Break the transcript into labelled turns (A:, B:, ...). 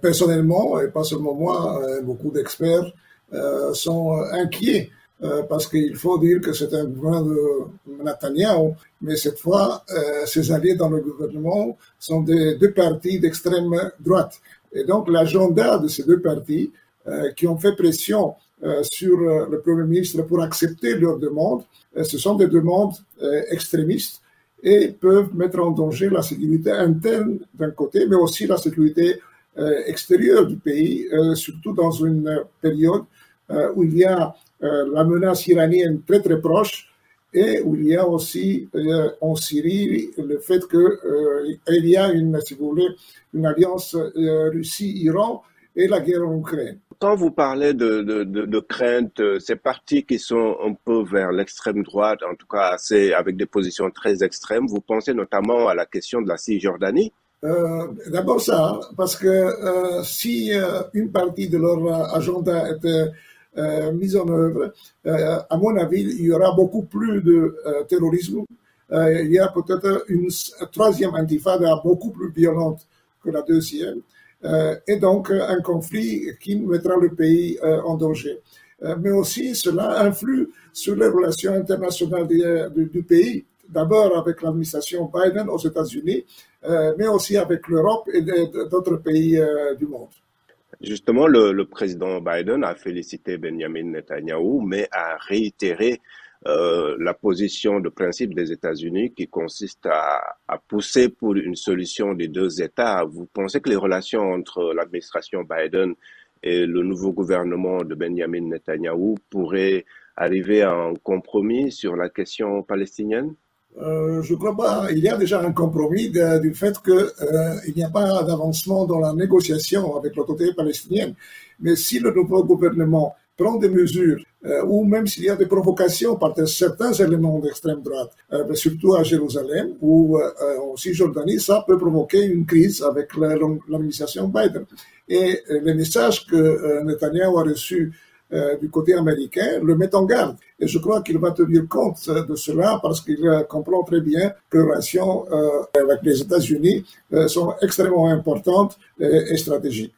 A: Personnellement, et pas seulement moi, beaucoup d'experts sont inquiets parce qu'il faut dire que c'est un gouvernement de Netanyahu, mais cette fois, ses alliés dans le gouvernement sont des deux partis d'extrême droite. Et donc l'agenda de ces deux partis qui ont fait pression sur le Premier ministre pour accepter leurs demandes, ce sont des demandes extrémistes et peuvent mettre en danger la sécurité interne d'un côté, mais aussi la sécurité euh, extérieure du pays, euh, surtout dans une période euh, où il y a la menace iranienne très très proche et où il y a aussi en Syrie le fait qu'il y a une, si vous voulez, une alliance Russie-Iran et la guerre en Ukraine.
B: Quand vous parlez de, de, de, de craintes, euh, ces partis qui sont un peu vers l'extrême droite, en tout cas assez, avec des positions très extrêmes, vous pensez notamment à la question de la Cisjordanie
A: euh, D'abord ça, parce que euh, si euh, une partie de leur agenda était euh, mise en œuvre, à mon avis, il y aura beaucoup plus de terrorisme. il y a peut-être une troisième intifada beaucoup plus violente que la deuxième. Euh, et donc un conflit qui mettra le pays euh, en danger. Euh, mais aussi, cela influe sur les relations internationales du, pays, d'abord avec l'administration Biden aux États-Unis, mais aussi avec l'Europe et d'autres pays du monde.
B: Justement, le, président Biden a félicité Benjamin Netanyahu, mais a réitéré euh, la position de principe des États-Unis qui consiste à, à, pousser pour une solution des deux États. Vous pensez que les relations entre l'administration Biden et le nouveau gouvernement de Benjamin Netanyahu pourraient arriver à un compromis sur la question palestinienne?
A: Euh, je crois pas. Il y a déjà un compromis du fait qu'il euh, n'y a pas d'avancement dans la négociation avec l'autorité palestinienne. Mais si le nouveau gouvernement prend des mesures, euh, ou même s'il y a des provocations par certains éléments d'extrême droite, euh, surtout à Jérusalem ou en Cisjordanie, ça peut provoquer une crise avec l'administration Biden. Et les messages que Netanyahu a reçus du côté américain le met en garde. Et je crois qu'il va tenir compte de cela parce qu'il comprend très bien que les relations avec les États-Unis sont extrêmement importantes et stratégiques.